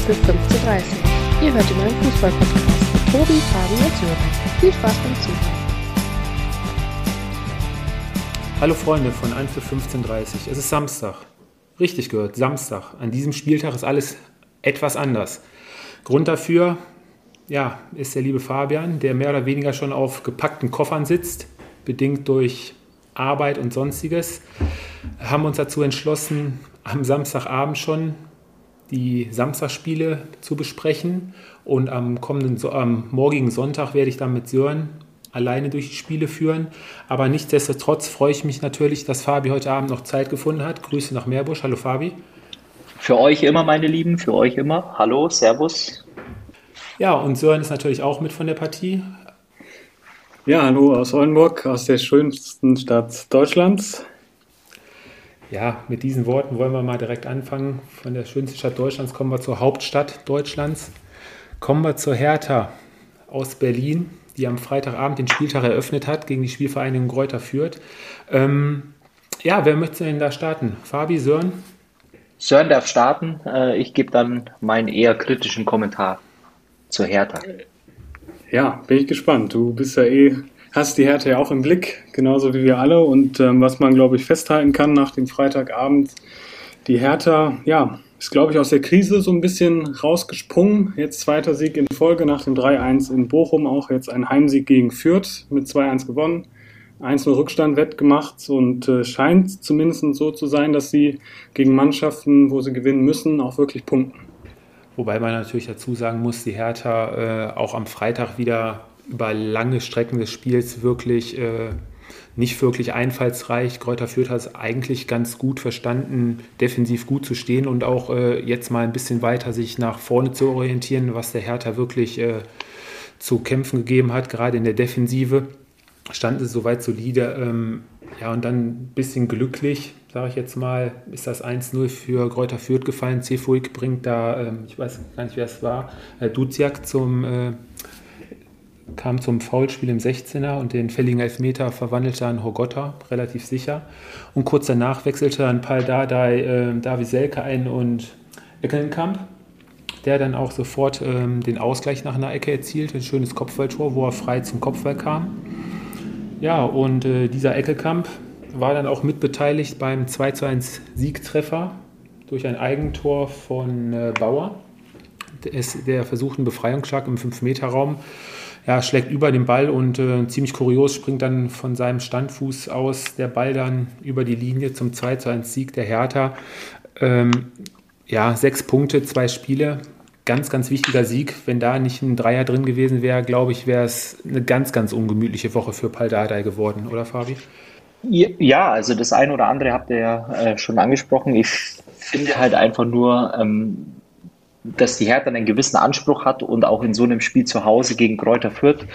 für 15.30 Ihr hört den neuen Fußball-Podcast mit Tobi, Fabi und Sören. Viel Spaß beim Zuhören. Hallo Freunde von 1 für 15.30 Es ist Samstag. Richtig gehört, Samstag. An diesem Spieltag ist alles etwas anders. Grund dafür, ja, ist der liebe Fabian, der mehr oder weniger schon auf gepackten Koffern sitzt, bedingt durch Arbeit und sonstiges. Haben uns dazu entschlossen, am Samstagabend schon die Samstagsspiele zu besprechen und am kommenden, am morgigen Sonntag werde ich dann mit Sören alleine durch die Spiele führen. Aber nichtsdestotrotz freue ich mich natürlich, dass Fabi heute Abend noch Zeit gefunden hat. Grüße nach Meerbusch. Hallo Fabi. Für euch immer, meine Lieben, für euch immer. Hallo, Servus. Ja, und Sören ist natürlich auch mit von der Partie. Ja, hallo aus Oldenburg, aus der schönsten Stadt Deutschlands. Ja, mit diesen Worten wollen wir mal direkt anfangen. Von der schönsten Stadt Deutschlands kommen wir zur Hauptstadt Deutschlands. Kommen wir zur Hertha aus Berlin die am Freitagabend den Spieltag eröffnet hat, gegen die Spielvereinigung Gräuter führt. Ähm, ja, wer möchte denn da starten? Fabi, Sören? Sören darf starten. Äh, ich gebe dann meinen eher kritischen Kommentar zur Hertha. Ja, bin ich gespannt. Du bist ja eh, hast die Hertha ja auch im Blick, genauso wie wir alle. Und ähm, was man, glaube ich, festhalten kann nach dem Freitagabend, die Hertha, ja, ist, glaube ich, aus der Krise so ein bisschen rausgesprungen. Jetzt zweiter Sieg in Folge nach dem 3-1 in Bochum, auch jetzt ein Heimsieg gegen Fürth mit 2-1 gewonnen. 1-0 Rückstand wettgemacht und äh, scheint zumindest so zu sein, dass sie gegen Mannschaften, wo sie gewinnen müssen, auch wirklich punkten. Wobei man natürlich dazu sagen muss, die Hertha äh, auch am Freitag wieder über lange Strecken des Spiels wirklich äh, nicht wirklich einfallsreich. Kräuter Fürth hat es eigentlich ganz gut verstanden, defensiv gut zu stehen und auch äh, jetzt mal ein bisschen weiter sich nach vorne zu orientieren, was der Hertha wirklich äh, zu kämpfen gegeben hat, gerade in der Defensive. Stand es soweit solide. Ähm, ja, und dann ein bisschen glücklich, sage ich jetzt mal, ist das 1-0 für Kräuter Fürth gefallen. Cefuig bringt da, ähm, ich weiß gar nicht, wer es war, äh, Duziak zum äh, kam zum Foulspiel im 16er und den fälligen Elfmeter verwandelte an Hogotta, relativ sicher. Und kurz danach wechselte dann Paul Dardai, äh, David Selke ein und Eckenkamp, der dann auch sofort ähm, den Ausgleich nach einer Ecke erzielte, ein schönes Kopfballtor, wo er frei zum Kopfball kam. Ja, und äh, dieser Eckelkamp war dann auch mitbeteiligt beim 2-1 Siegtreffer durch ein Eigentor von äh, Bauer. Der, der versucht einen Befreiungsschlag im 5-Meter-Raum ja, schlägt über den Ball und äh, ziemlich kurios springt dann von seinem Standfuß aus der Ball dann über die Linie zum 2 zu 1 Sieg der Hertha. Ähm, ja, sechs Punkte, zwei Spiele. Ganz, ganz wichtiger Sieg. Wenn da nicht ein Dreier drin gewesen wäre, glaube ich, wäre es eine ganz, ganz ungemütliche Woche für Paldadei geworden, oder Fabi? Ja, also das eine oder andere habt ihr ja äh, schon angesprochen. Ich finde halt einfach nur, ähm, dass die Hertha einen gewissen Anspruch hat und auch in so einem Spiel zu Hause gegen Kräuter Fürth,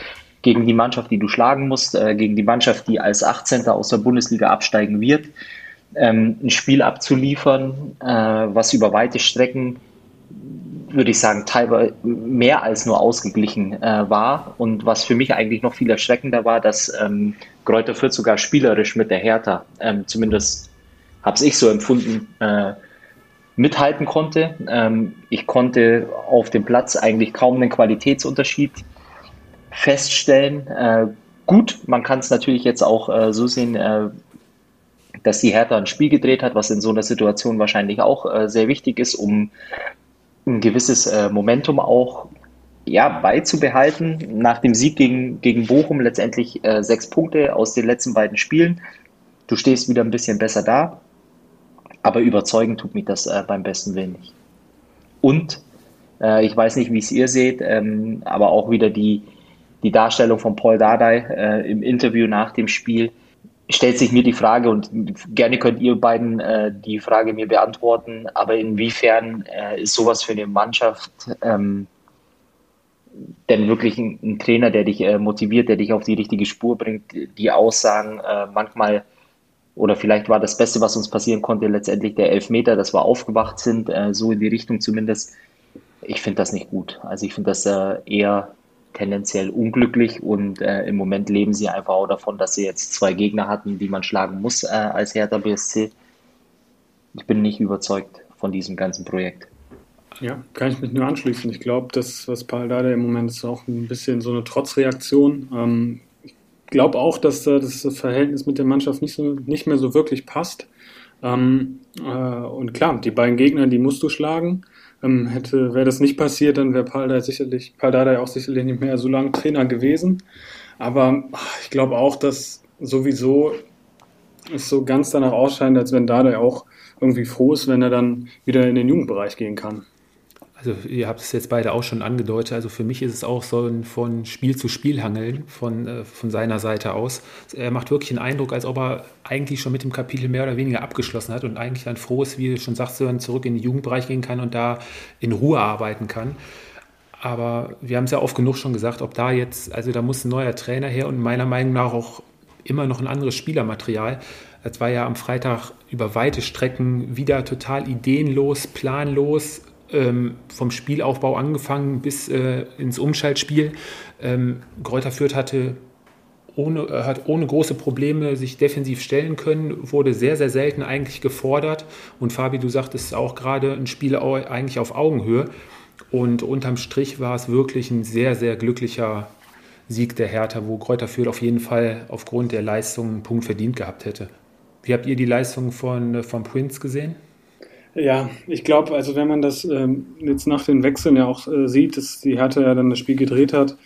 gegen die Mannschaft, die du schlagen musst, äh, gegen die Mannschaft, die als 18. aus der Bundesliga absteigen wird, ähm, ein Spiel abzuliefern, äh, was über weite Strecken, würde ich sagen, teilweise mehr als nur ausgeglichen äh, war und was für mich eigentlich noch viel erschreckender war, dass ähm, Kräuter Fürth sogar spielerisch mit der Hertha, ähm, zumindest habe ich so empfunden, äh, mithalten konnte. Ähm, ich konnte auf dem Platz eigentlich kaum einen Qualitätsunterschied feststellen. Äh, gut, man kann es natürlich jetzt auch äh, so sehen, äh, dass die Hertha ein Spiel gedreht hat, was in so einer Situation wahrscheinlich auch äh, sehr wichtig ist, um ein gewisses äh, Momentum auch ja, beizubehalten. Nach dem Sieg gegen, gegen Bochum letztendlich äh, sechs Punkte aus den letzten beiden Spielen. Du stehst wieder ein bisschen besser da. Aber überzeugen tut mich das äh, beim besten Willen nicht. Und äh, ich weiß nicht, wie es ihr seht, ähm, aber auch wieder die, die Darstellung von Paul Dardai äh, im Interview nach dem Spiel stellt sich mir die Frage und gerne könnt ihr beiden äh, die Frage mir beantworten, aber inwiefern äh, ist sowas für eine Mannschaft ähm, denn wirklich ein, ein, Trainer, der dich äh, motiviert, der dich auf die richtige Spur bringt, die Aussagen äh, manchmal oder vielleicht war das Beste, was uns passieren konnte, letztendlich der Elfmeter, dass wir aufgewacht sind, äh, so in die Richtung zumindest. Ich finde das nicht gut. Also ich finde das äh, eher tendenziell unglücklich und äh, im Moment leben sie einfach auch davon, dass sie jetzt zwei Gegner hatten, die man schlagen muss äh, als Hertha BSC. Ich bin nicht überzeugt von diesem ganzen Projekt. Ja, kann ich mich nur anschließen. Ich glaube, das, was Paul Dada im Moment ist, auch ein bisschen so eine Trotzreaktion. Ähm, glaube auch, dass da das Verhältnis mit der Mannschaft nicht, so, nicht mehr so wirklich passt. Ähm, äh, und klar, die beiden Gegner, die musst du schlagen. Ähm, hätte, wäre das nicht passiert, dann wäre Paul Dada sicherlich, Paul Dada auch sicherlich nicht mehr so lange Trainer gewesen. Aber ich glaube auch, dass sowieso es so ganz danach ausscheint, als wenn Dada auch irgendwie froh ist, wenn er dann wieder in den Jugendbereich gehen kann. Also ihr habt es jetzt beide auch schon angedeutet. Also für mich ist es auch so ein von Spiel zu Spiel hangeln von, äh, von seiner Seite aus. Er macht wirklich einen Eindruck, als ob er eigentlich schon mit dem Kapitel mehr oder weniger abgeschlossen hat und eigentlich dann froh ist, wie du schon sagst, dann zurück in den Jugendbereich gehen kann und da in Ruhe arbeiten kann. Aber wir haben es ja oft genug schon gesagt, ob da jetzt, also da muss ein neuer Trainer her und meiner Meinung nach auch immer noch ein anderes Spielermaterial. Es war ja am Freitag über weite Strecken wieder total ideenlos, planlos, ähm, vom Spielaufbau angefangen bis äh, ins Umschaltspiel. Ähm, Greuther Fürth hatte ohne, äh, hat ohne große Probleme sich defensiv stellen können, wurde sehr, sehr selten eigentlich gefordert. Und Fabi, du sagtest auch gerade, ein Spiel eigentlich auf Augenhöhe. Und unterm Strich war es wirklich ein sehr, sehr glücklicher Sieg der Hertha, wo Kräuter Fürth auf jeden Fall aufgrund der Leistung einen Punkt verdient gehabt hätte. Wie habt ihr die Leistung von, von Prince gesehen? Ja, ich glaube, also wenn man das ähm, jetzt nach den Wechseln ja auch äh, sieht, dass die Hertha ja dann das Spiel gedreht hat,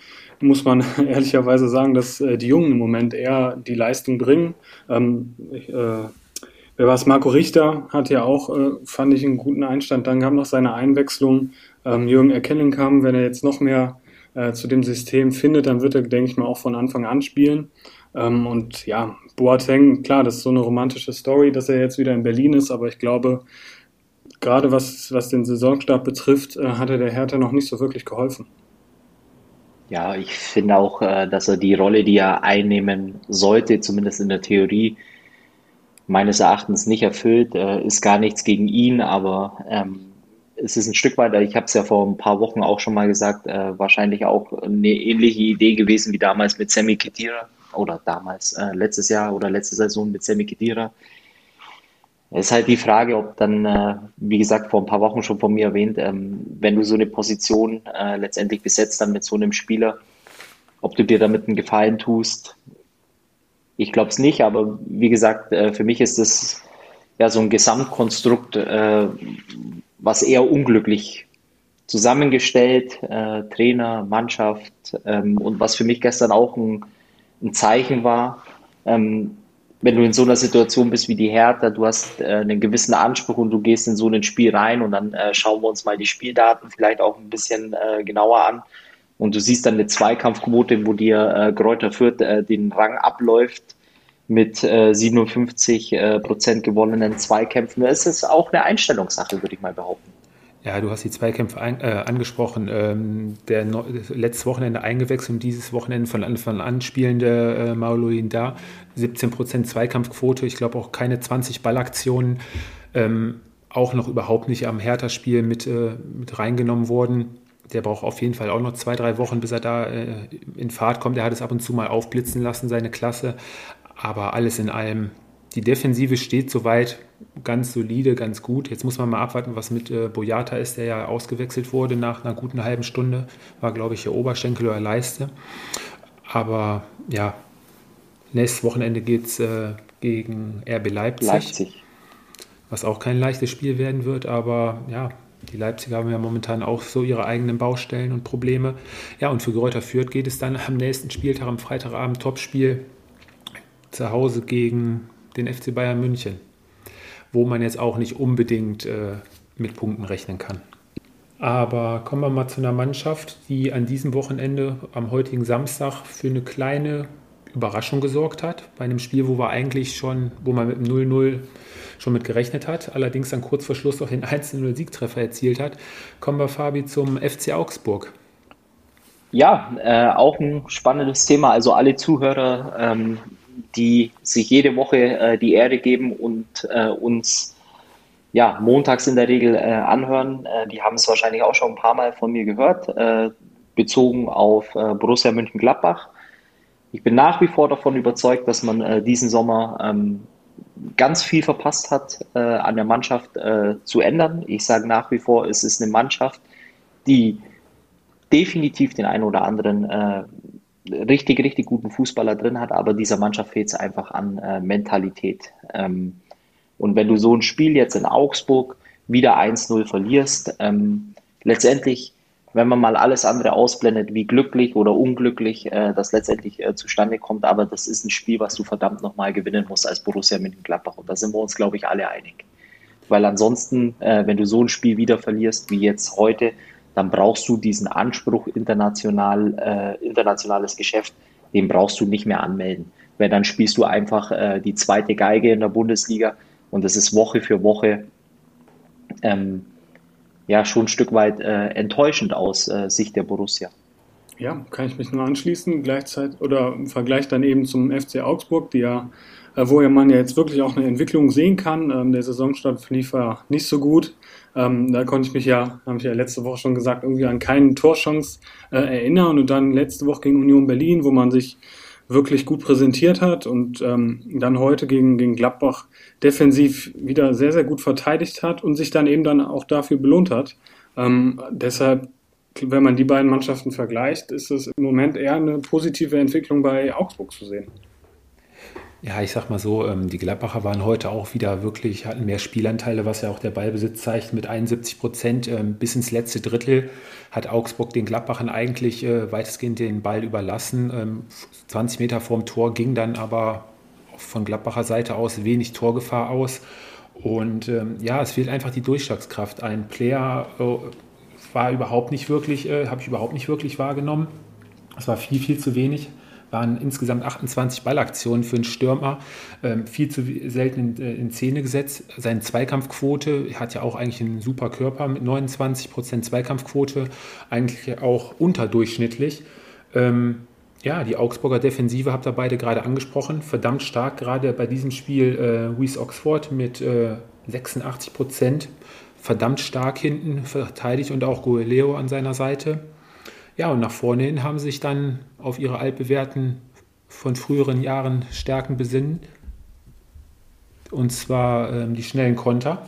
muss man ehrlicherweise sagen, dass äh, die Jungen im Moment eher die Leistung bringen. Ähm, ich, äh, wer war es? Marco Richter hat ja auch, äh, fand ich, einen guten Einstand. Dann kam noch seine Einwechslung. Ähm, Jürgen Erkennen kam, wenn er jetzt noch mehr äh, zu dem System findet, dann wird er, denke ich mal, auch von Anfang an spielen. Ähm, und ja, Boateng, klar, das ist so eine romantische Story, dass er jetzt wieder in Berlin ist, aber ich glaube, gerade was, was den Saisonstart betrifft, äh, hat er der Hertha noch nicht so wirklich geholfen. Ja, ich finde auch, äh, dass er die Rolle, die er einnehmen sollte, zumindest in der Theorie, meines Erachtens nicht erfüllt. Äh, ist gar nichts gegen ihn, aber ähm, es ist ein Stück weit, ich habe es ja vor ein paar Wochen auch schon mal gesagt, äh, wahrscheinlich auch eine ähnliche Idee gewesen wie damals mit Sammy Kedira oder damals äh, letztes Jahr oder letzte Saison mit Sammy Kedira. Es ist halt die Frage, ob dann, äh, wie gesagt, vor ein paar Wochen schon von mir erwähnt, ähm, wenn du so eine Position äh, letztendlich besetzt dann mit so einem Spieler, ob du dir damit einen Gefallen tust. Ich glaube es nicht, aber wie gesagt, äh, für mich ist das ja so ein Gesamtkonstrukt, was eher unglücklich zusammengestellt, Trainer, Mannschaft ähm, und was für mich gestern auch ein, ein Zeichen war, ähm, wenn du in so einer Situation bist wie die Hertha, du hast äh, einen gewissen Anspruch und du gehst in so ein Spiel rein und dann äh, schauen wir uns mal die Spieldaten vielleicht auch ein bisschen äh, genauer an und du siehst dann eine Zweikampfquote, wo dir äh, Kräuter Fürth äh, den Rang abläuft mit äh, 57 äh, Prozent gewonnenen Zweikämpfen. Es ist auch eine Einstellungssache, würde ich mal behaupten. Ja, du hast die Zweikämpfe ein, äh, angesprochen. Ähm, der no letztes Wochenende eingewechselt und dieses Wochenende von Anfang an spielende äh, Mauluin da. 17% Zweikampfquote, ich glaube auch keine 20 Ballaktionen. Ähm, auch noch überhaupt nicht am Hertha-Spiel mit, äh, mit reingenommen worden. Der braucht auf jeden Fall auch noch zwei, drei Wochen, bis er da äh, in Fahrt kommt. Er hat es ab und zu mal aufblitzen lassen, seine Klasse. Aber alles in allem, die Defensive steht soweit ganz solide, ganz gut. Jetzt muss man mal abwarten, was mit äh, Boyata ist, der ja ausgewechselt wurde nach einer guten halben Stunde. War, glaube ich, der Oberschenkel oder Leiste. Aber ja, nächstes Wochenende geht es äh, gegen RB Leipzig, Leipzig. Was auch kein leichtes Spiel werden wird, aber ja, die Leipziger haben ja momentan auch so ihre eigenen Baustellen und Probleme. Ja, und für Greuther Fürth geht es dann am nächsten Spieltag, am Freitagabend, Topspiel zu Hause gegen den FC Bayern München, wo man jetzt auch nicht unbedingt äh, mit Punkten rechnen kann. Aber kommen wir mal zu einer Mannschaft, die an diesem Wochenende, am heutigen Samstag, für eine kleine Überraschung gesorgt hat. Bei einem Spiel, wo wir eigentlich schon, wo man mit dem 0-0 schon mit gerechnet hat, allerdings dann kurz vor Schluss noch den 1-0-Siegtreffer erzielt hat. Kommen wir, Fabi, zum FC Augsburg. Ja, äh, auch ein spannendes Thema. Also alle Zuhörer ähm, die sich jede Woche äh, die Ehre geben und äh, uns ja, montags in der Regel äh, anhören. Äh, die haben es wahrscheinlich auch schon ein paar Mal von mir gehört, äh, bezogen auf äh, Borussia Mönchengladbach. Ich bin nach wie vor davon überzeugt, dass man diesen Sommer ähm, ganz viel verpasst hat, an der Mannschaft zu ändern. Ich sage nach wie vor, es ist eine Mannschaft, die definitiv den einen oder anderen richtig, richtig guten Fußballer drin hat, aber dieser Mannschaft fehlt es einfach an äh, Mentalität. Ähm, und wenn du so ein Spiel jetzt in Augsburg wieder 1-0 verlierst, ähm, letztendlich, wenn man mal alles andere ausblendet, wie glücklich oder unglücklich äh, das letztendlich äh, zustande kommt, aber das ist ein Spiel, was du verdammt nochmal gewinnen musst als Borussia Mönchengladbach. Und da sind wir uns, glaube ich, alle einig. Weil ansonsten, äh, wenn du so ein Spiel wieder verlierst wie jetzt heute, dann brauchst du diesen Anspruch international, äh, internationales Geschäft, den brauchst du nicht mehr anmelden. Weil dann spielst du einfach äh, die zweite Geige in der Bundesliga und das ist Woche für Woche ähm, ja schon ein Stück weit äh, enttäuschend aus äh, Sicht der Borussia. Ja, kann ich mich nur anschließen. Gleichzeitig oder im Vergleich dann eben zum FC Augsburg, die ja, äh, wo ja man ja jetzt wirklich auch eine Entwicklung sehen kann. Ähm, der Saisonstart verlief ja nicht so gut. Ähm, da konnte ich mich ja, habe ich ja letzte Woche schon gesagt, irgendwie an keinen Torchance äh, erinnern. Und dann letzte Woche gegen Union Berlin, wo man sich wirklich gut präsentiert hat und ähm, dann heute gegen, gegen Gladbach defensiv wieder sehr, sehr gut verteidigt hat und sich dann eben dann auch dafür belohnt hat. Ähm, deshalb, wenn man die beiden Mannschaften vergleicht, ist es im Moment eher eine positive Entwicklung bei Augsburg zu sehen. Ja, ich sag mal so, ähm, die Gladbacher waren heute auch wieder wirklich, hatten mehr Spielanteile, was ja auch der Ballbesitz zeigt, mit 71 Prozent. Ähm, bis ins letzte Drittel hat Augsburg den Gladbachern eigentlich äh, weitestgehend den Ball überlassen. 20 ähm, Meter vorm Tor ging dann aber von Gladbacher Seite aus wenig Torgefahr aus. Und ja, es fehlt einfach die Durchschlagskraft. Ein Player äh, war überhaupt nicht wirklich, äh, habe ich überhaupt nicht wirklich wahrgenommen. Es war viel, viel zu wenig waren insgesamt 28 Ballaktionen für einen Stürmer, ähm, viel zu selten in, äh, in Szene gesetzt. Seine Zweikampfquote hat ja auch eigentlich einen super Körper mit 29 Prozent Zweikampfquote, eigentlich auch unterdurchschnittlich. Ähm, ja, die Augsburger Defensive habt ihr beide gerade angesprochen, verdammt stark, gerade bei diesem Spiel äh, Wies Oxford mit äh, 86 Prozent, verdammt stark hinten verteidigt und auch Goeleo an seiner Seite. Ja, und nach vorne hin haben sie sich dann auf ihre altbewährten von früheren Jahren Stärken besinnen. Und zwar ähm, die schnellen Konter.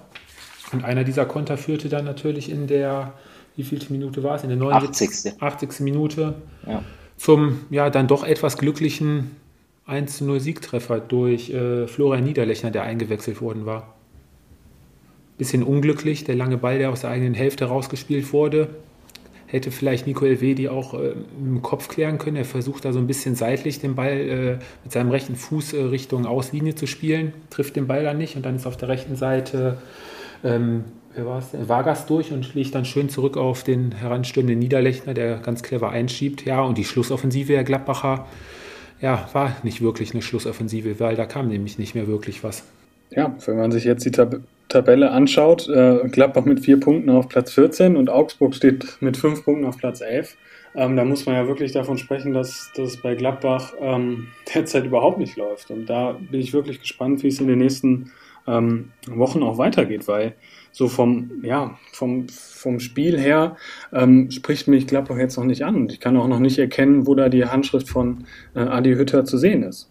Und einer dieser Konter führte dann natürlich in der, wie vielte Minute war es? In der 79. 80. Minute ja. zum ja dann doch etwas glücklichen 1-0 Siegtreffer durch äh, Florian Niederlechner, der eingewechselt worden war. Bisschen unglücklich, der lange Ball, der aus der eigenen Hälfte rausgespielt wurde hätte vielleicht Nico Elvedi auch äh, im Kopf klären können. Er versucht da so ein bisschen seitlich den Ball äh, mit seinem rechten Fuß äh, Richtung Auslinie zu spielen, trifft den Ball dann nicht und dann ist auf der rechten Seite ähm, wer war es? Vargas durch und schlägt dann schön zurück auf den heranstürmenden Niederlechner, der ganz clever einschiebt. Ja, und die Schlussoffensive der Gladbacher, ja, war nicht wirklich eine Schlussoffensive, weil da kam nämlich nicht mehr wirklich was. Ja, wenn man sich jetzt die Tab Tabelle anschaut, äh, Gladbach mit vier Punkten auf Platz 14 und Augsburg steht mit fünf Punkten auf Platz 11. Ähm, da muss man ja wirklich davon sprechen, dass das bei Gladbach ähm, derzeit überhaupt nicht läuft. Und da bin ich wirklich gespannt, wie es in den nächsten ähm, Wochen auch weitergeht, weil so vom, ja, vom, vom Spiel her ähm, spricht mich Gladbach jetzt noch nicht an. Und ich kann auch noch nicht erkennen, wo da die Handschrift von äh, Adi Hütter zu sehen ist.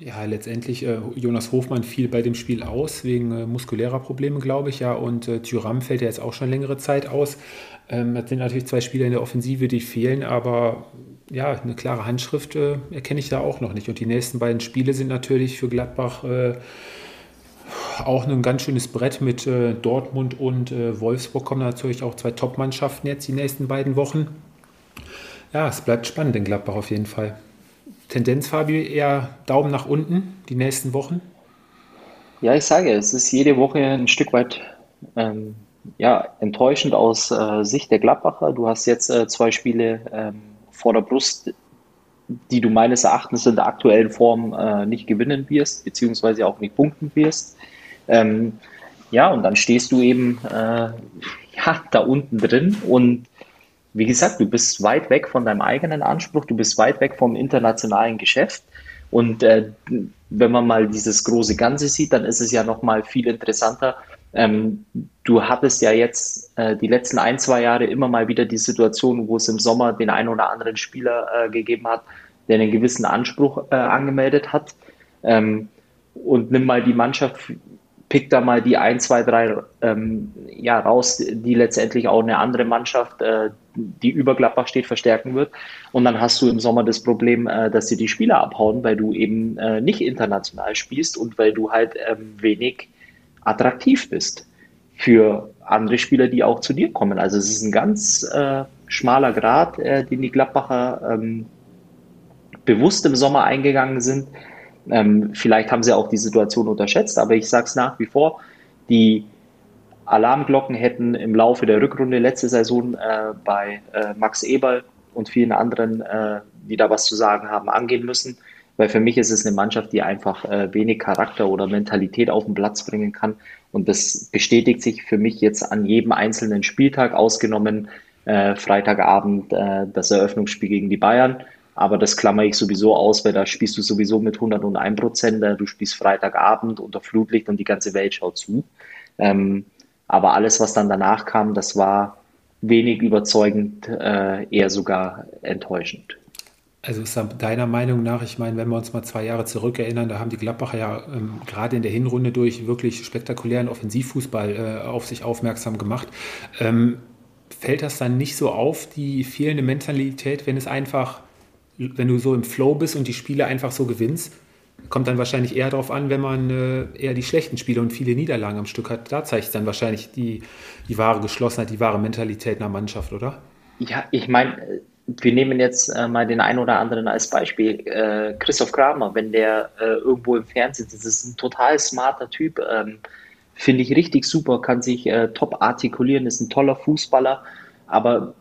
Ja, letztendlich äh, Jonas Hofmann fiel bei dem Spiel aus, wegen äh, muskulärer Probleme, glaube ich, ja. Und äh, Thuram fällt ja jetzt auch schon längere Zeit aus. Ähm, das sind natürlich zwei Spieler in der Offensive, die fehlen, aber ja, eine klare Handschrift äh, erkenne ich da auch noch nicht. Und die nächsten beiden Spiele sind natürlich für Gladbach äh, auch ein ganz schönes Brett mit äh, Dortmund und äh, Wolfsburg kommen natürlich auch zwei Top-Mannschaften jetzt die nächsten beiden Wochen. Ja, es bleibt spannend in Gladbach auf jeden Fall. Tendenz, Fabi, eher Daumen nach unten die nächsten Wochen? Ja, ich sage, es ist jede Woche ein Stück weit ähm, ja, enttäuschend aus äh, Sicht der Gladbacher. Du hast jetzt äh, zwei Spiele ähm, vor der Brust, die du meines Erachtens in der aktuellen Form äh, nicht gewinnen wirst, beziehungsweise auch nicht punkten wirst. Ähm, ja, und dann stehst du eben äh, ja, da unten drin und wie gesagt, du bist weit weg von deinem eigenen Anspruch, du bist weit weg vom internationalen Geschäft. Und äh, wenn man mal dieses große Ganze sieht, dann ist es ja noch mal viel interessanter. Ähm, du hattest ja jetzt äh, die letzten ein, zwei Jahre immer mal wieder die Situation, wo es im Sommer den einen oder anderen Spieler äh, gegeben hat, der einen gewissen Anspruch äh, angemeldet hat. Ähm, und nimm mal die Mannschaft, pick da mal die ein, zwei, drei ähm, ja, raus, die letztendlich auch eine andere Mannschaft, äh, die über Gladbach steht, verstärken wird. Und dann hast du im Sommer das Problem, äh, dass dir die Spieler abhauen, weil du eben äh, nicht international spielst und weil du halt ähm, wenig attraktiv bist für andere Spieler, die auch zu dir kommen. Also es ist ein ganz äh, schmaler Grad, äh, den die Gladbacher ähm, bewusst im Sommer eingegangen sind. Ähm, vielleicht haben sie auch die Situation unterschätzt, aber ich sage es nach wie vor, die Alarmglocken hätten im Laufe der Rückrunde letzte Saison äh, bei äh, Max Eberl und vielen anderen, äh, die da was zu sagen haben, angehen müssen. Weil für mich ist es eine Mannschaft, die einfach äh, wenig Charakter oder Mentalität auf den Platz bringen kann. Und das bestätigt sich für mich jetzt an jedem einzelnen Spieltag, ausgenommen äh, Freitagabend äh, das Eröffnungsspiel gegen die Bayern. Aber das klammer ich sowieso aus, weil da spielst du sowieso mit 101 Prozent. Du spielst Freitagabend unter Flutlicht und die ganze Welt schaut zu. Ähm, aber alles, was dann danach kam, das war wenig überzeugend, äh, eher sogar enttäuschend. Also deiner Meinung nach, ich meine, wenn wir uns mal zwei Jahre zurückerinnern, da haben die Gladbacher ja ähm, gerade in der Hinrunde durch wirklich spektakulären Offensivfußball äh, auf sich aufmerksam gemacht. Ähm, fällt das dann nicht so auf, die fehlende Mentalität, wenn es einfach wenn du so im Flow bist und die Spiele einfach so gewinnst, kommt dann wahrscheinlich eher darauf an, wenn man äh, eher die schlechten Spiele und viele Niederlagen am Stück hat. Da zeigt dann wahrscheinlich die, die wahre Geschlossenheit, die wahre Mentalität einer Mannschaft, oder? Ja, ich meine, wir nehmen jetzt äh, mal den einen oder anderen als Beispiel. Äh, Christoph Kramer, wenn der äh, irgendwo im Fernsehen sitzt, ist ein total smarter Typ. Ähm, Finde ich richtig super, kann sich äh, top artikulieren, ist ein toller Fußballer. Aber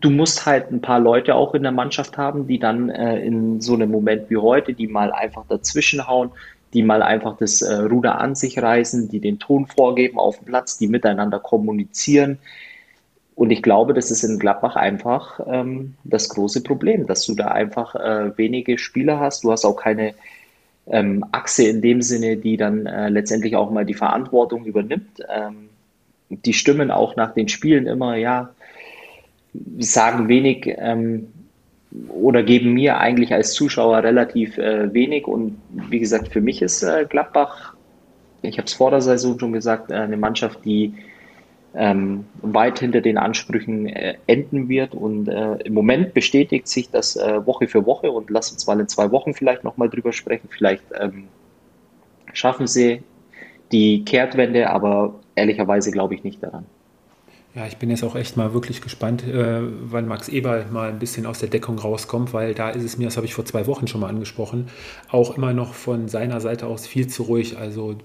du musst halt ein paar Leute auch in der Mannschaft haben, die dann äh, in so einem Moment wie heute, die mal einfach dazwischenhauen, die mal einfach das äh, Ruder an sich reißen, die den Ton vorgeben auf dem Platz, die miteinander kommunizieren. Und ich glaube, das ist in Gladbach einfach ähm, das große Problem, dass du da einfach äh, wenige Spieler hast. Du hast auch keine ähm, Achse in dem Sinne, die dann äh, letztendlich auch mal die Verantwortung übernimmt. Ähm, die stimmen auch nach den Spielen immer, ja, sagen wenig ähm, oder geben mir eigentlich als Zuschauer relativ äh, wenig. Und wie gesagt, für mich ist äh, Gladbach, ich habe es vor der Saison schon gesagt, äh, eine Mannschaft, die ähm, weit hinter den Ansprüchen äh, enden wird. Und äh, im Moment bestätigt sich das äh, Woche für Woche und lass uns mal in zwei Wochen vielleicht nochmal drüber sprechen. Vielleicht ähm, schaffen sie die Kehrtwende, aber ehrlicherweise glaube ich nicht daran. Ja, ich bin jetzt auch echt mal wirklich gespannt, äh, wann Max Eberl mal ein bisschen aus der Deckung rauskommt, weil da ist es mir, das habe ich vor zwei Wochen schon mal angesprochen, auch immer noch von seiner Seite aus viel zu ruhig. Also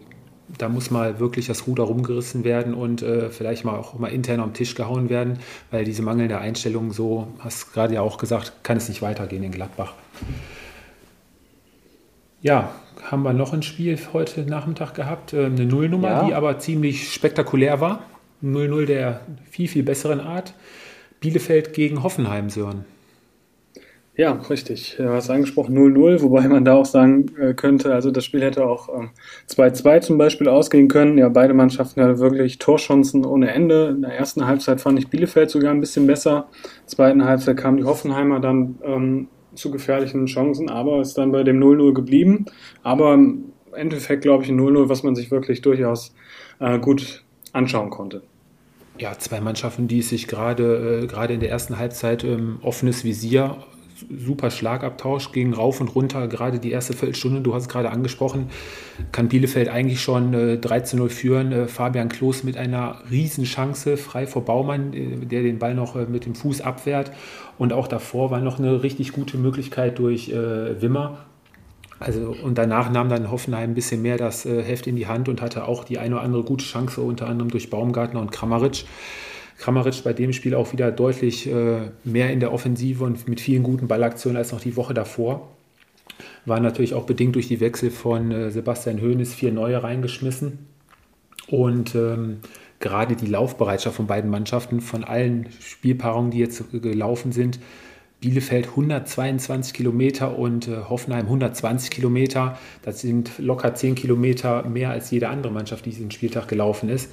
da muss mal wirklich das Ruder rumgerissen werden und äh, vielleicht mal auch mal intern am Tisch gehauen werden, weil diese mangelnde Einstellung, so hast gerade ja auch gesagt, kann es nicht weitergehen in Gladbach. Ja, haben wir noch ein Spiel heute Nachmittag gehabt, äh, eine Nullnummer, ja. die aber ziemlich spektakulär war. 0-0 der viel, viel besseren Art. Bielefeld gegen Hoffenheim, Sören. Ja, richtig. Du hast angesprochen 0-0, wobei man da auch sagen äh, könnte, also das Spiel hätte auch 2-2 ähm, zum Beispiel ausgehen können. Ja, beide Mannschaften hatten wirklich Torchancen ohne Ende. In der ersten Halbzeit fand ich Bielefeld sogar ein bisschen besser. In der zweiten Halbzeit kamen die Hoffenheimer dann ähm, zu gefährlichen Chancen, aber ist dann bei dem 0-0 geblieben. Aber im Endeffekt, glaube ich, ein 0-0, was man sich wirklich durchaus äh, gut anschauen konnte ja, zwei Mannschaften, die sich gerade äh, gerade in der ersten Halbzeit ähm, offenes Visier, super Schlagabtausch ging rauf und runter, gerade die erste Viertelstunde, du hast es gerade angesprochen, kann Bielefeld eigentlich schon äh, 13-0 führen. Äh, Fabian Klos mit einer Riesenchance, frei vor Baumann, äh, der den Ball noch äh, mit dem Fuß abwehrt. Und auch davor war noch eine richtig gute Möglichkeit durch äh, Wimmer, also, und danach nahm dann Hoffenheim ein bisschen mehr das äh, Heft in die Hand und hatte auch die eine oder andere gute Chance, unter anderem durch Baumgartner und Kramaric. Kramaric bei dem Spiel auch wieder deutlich äh, mehr in der Offensive und mit vielen guten Ballaktionen als noch die Woche davor. War natürlich auch bedingt durch die Wechsel von äh, Sebastian Hoeneß vier neue reingeschmissen. Und ähm, gerade die Laufbereitschaft von beiden Mannschaften, von allen Spielpaarungen, die jetzt gelaufen sind, Bielefeld 122 Kilometer und äh, Hoffenheim 120 Kilometer. Das sind locker 10 Kilometer mehr als jede andere Mannschaft, die diesen Spieltag gelaufen ist.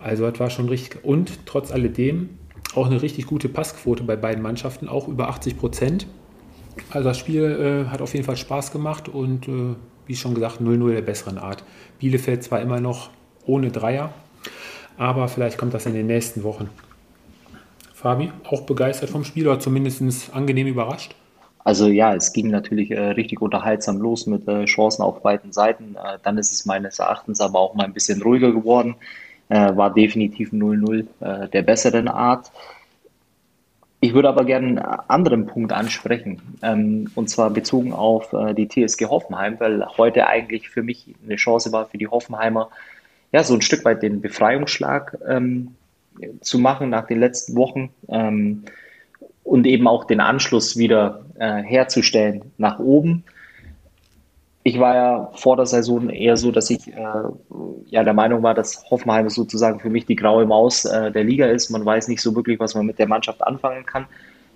Also das war schon richtig. Und trotz alledem auch eine richtig gute Passquote bei beiden Mannschaften, auch über 80 Prozent. Also das Spiel äh, hat auf jeden Fall Spaß gemacht und äh, wie schon gesagt, 0-0 der besseren Art. Bielefeld zwar immer noch ohne Dreier, aber vielleicht kommt das in den nächsten Wochen. Fabi, auch begeistert vom Spiel oder zumindest angenehm überrascht? Also ja, es ging natürlich äh, richtig unterhaltsam los mit äh, Chancen auf beiden Seiten. Äh, dann ist es meines Erachtens aber auch mal ein bisschen ruhiger geworden. Äh, war definitiv 0-0 äh, der besseren Art. Ich würde aber gerne einen anderen Punkt ansprechen, ähm, und zwar bezogen auf äh, die TSG Hoffenheim, weil heute eigentlich für mich eine Chance war für die Hoffenheimer, ja, so ein Stück weit den Befreiungsschlag ähm, zu machen nach den letzten Wochen ähm, und eben auch den Anschluss wieder äh, herzustellen nach oben. Ich war ja vor der Saison eher so, dass ich äh, ja der Meinung war, dass Hoffenheim sozusagen für mich die graue Maus äh, der Liga ist. Man weiß nicht so wirklich, was man mit der Mannschaft anfangen kann.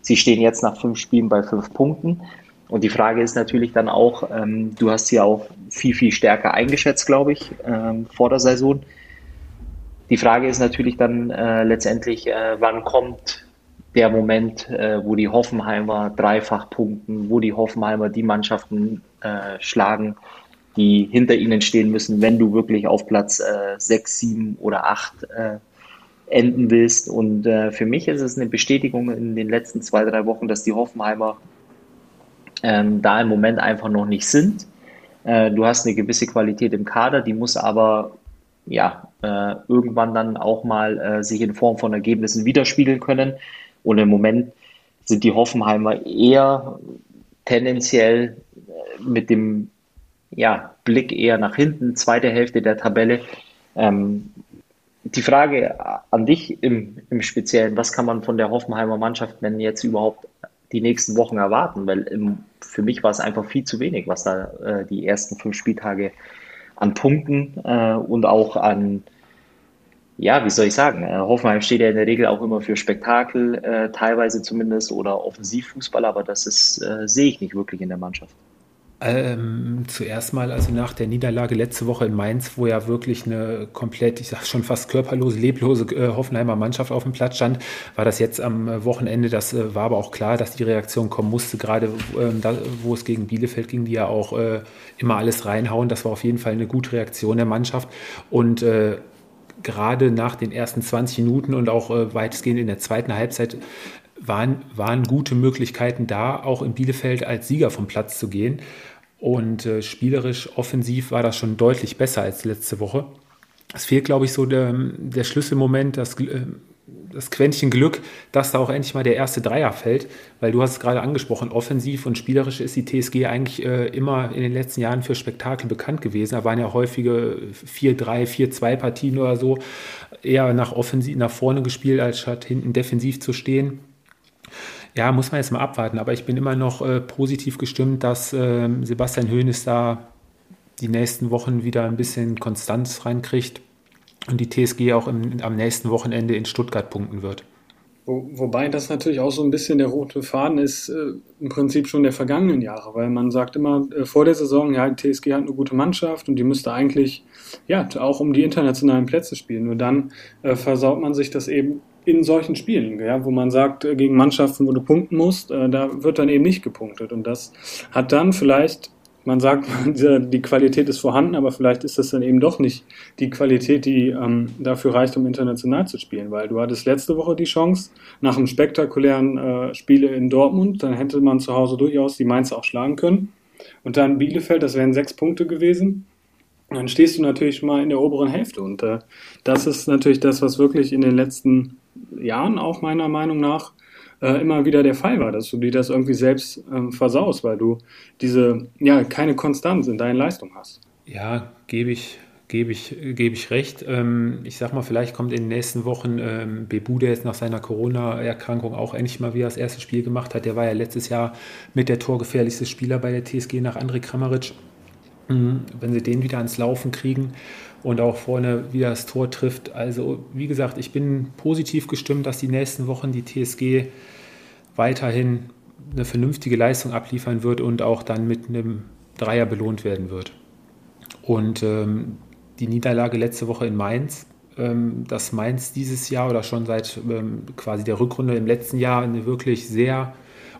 Sie stehen jetzt nach fünf Spielen bei fünf Punkten. Und die Frage ist natürlich dann auch, ähm, du hast sie auch viel, viel stärker eingeschätzt, glaube ich, ähm, vor der Saison. Die Frage ist natürlich dann äh, letztendlich, äh, wann kommt der Moment, äh, wo die Hoffenheimer dreifach punkten, wo die Hoffenheimer die Mannschaften äh, schlagen, die hinter ihnen stehen müssen, wenn du wirklich auf Platz äh, 6, 7 oder 8 äh, enden willst. Und äh, für mich ist es eine Bestätigung in den letzten zwei, drei Wochen, dass die Hoffenheimer ähm, da im Moment einfach noch nicht sind. Du hast eine gewisse Qualität im Kader, die muss aber ja, äh, irgendwann dann auch mal äh, sich in Form von Ergebnissen widerspiegeln können. Und im Moment sind die Hoffenheimer eher tendenziell äh, mit dem ja, Blick eher nach hinten, zweite Hälfte der Tabelle. Ähm, die Frage an dich im, im Speziellen, was kann man von der Hoffenheimer Mannschaft denn jetzt überhaupt die nächsten Wochen erwarten? Weil im, für mich war es einfach viel zu wenig, was da äh, die ersten fünf Spieltage an Punkten äh, und auch an ja, wie soll ich sagen, äh, Hoffenheim steht ja in der Regel auch immer für Spektakel, äh, teilweise zumindest, oder Offensivfußball, aber das ist, äh, sehe ich nicht wirklich in der Mannschaft. Ähm, zuerst mal, also nach der Niederlage letzte Woche in Mainz, wo ja wirklich eine komplett, ich sag schon fast körperlose, leblose äh, Hoffenheimer Mannschaft auf dem Platz stand, war das jetzt am Wochenende, das äh, war aber auch klar, dass die Reaktion kommen musste, gerade ähm, da, wo es gegen Bielefeld ging, die ja auch äh, immer alles reinhauen. Das war auf jeden Fall eine gute Reaktion der Mannschaft und äh, gerade nach den ersten 20 Minuten und auch äh, weitestgehend in der zweiten Halbzeit waren, waren gute Möglichkeiten da, auch in Bielefeld als Sieger vom Platz zu gehen. Und äh, spielerisch, offensiv war das schon deutlich besser als letzte Woche. Es fehlt, glaube ich, so der, der Schlüsselmoment, das, äh, das Quäntchen Glück, dass da auch endlich mal der erste Dreier fällt, weil du hast es gerade angesprochen, offensiv und spielerisch ist die TSG eigentlich äh, immer in den letzten Jahren für Spektakel bekannt gewesen. Da waren ja häufige 4-3, 4-2 Partien oder so, eher nach offensiv, nach vorne gespielt, als statt hinten defensiv zu stehen. Ja, muss man jetzt mal abwarten, aber ich bin immer noch äh, positiv gestimmt, dass äh, Sebastian Hoeneß da die nächsten Wochen wieder ein bisschen Konstanz reinkriegt und die TSG auch im, am nächsten Wochenende in Stuttgart punkten wird. Wo, wobei das natürlich auch so ein bisschen der rote Faden ist, äh, im Prinzip schon der vergangenen Jahre, weil man sagt immer äh, vor der Saison, ja, die TSG hat eine gute Mannschaft und die müsste eigentlich ja auch um die internationalen Plätze spielen. Nur dann äh, versaut man sich das eben in solchen Spielen, ja, wo man sagt, äh, gegen Mannschaften, wo du punkten musst, äh, da wird dann eben nicht gepunktet. Und das hat dann vielleicht man sagt, die Qualität ist vorhanden, aber vielleicht ist das dann eben doch nicht die Qualität, die ähm, dafür reicht, um international zu spielen. Weil du hattest letzte Woche die Chance, nach einem spektakulären äh, Spiel in Dortmund, dann hätte man zu Hause durchaus die Mainz auch schlagen können. Und dann Bielefeld, das wären sechs Punkte gewesen. Dann stehst du natürlich mal in der oberen Hälfte. Und äh, das ist natürlich das, was wirklich in den letzten Jahren auch meiner Meinung nach äh, immer wieder der Fall war, dass du dir das irgendwie selbst ähm, versaust, weil du diese, ja, keine Konstanz in deinen Leistungen hast. Ja, gebe ich, gebe ich, gebe ich recht. Ähm, ich sag mal, vielleicht kommt in den nächsten Wochen ähm, Bebu, der jetzt nach seiner Corona-Erkrankung auch endlich mal wieder das erste Spiel gemacht hat. Der war ja letztes Jahr mit der torgefährlichste Spieler bei der TSG nach André Kramaric. Mhm, wenn sie den wieder ans Laufen kriegen und auch vorne wieder das Tor trifft. Also, wie gesagt, ich bin positiv gestimmt, dass die nächsten Wochen die TSG weiterhin eine vernünftige Leistung abliefern wird und auch dann mit einem Dreier belohnt werden wird. Und ähm, die Niederlage letzte Woche in Mainz, ähm, dass Mainz dieses Jahr oder schon seit ähm, quasi der Rückrunde im letzten Jahr eine wirklich sehr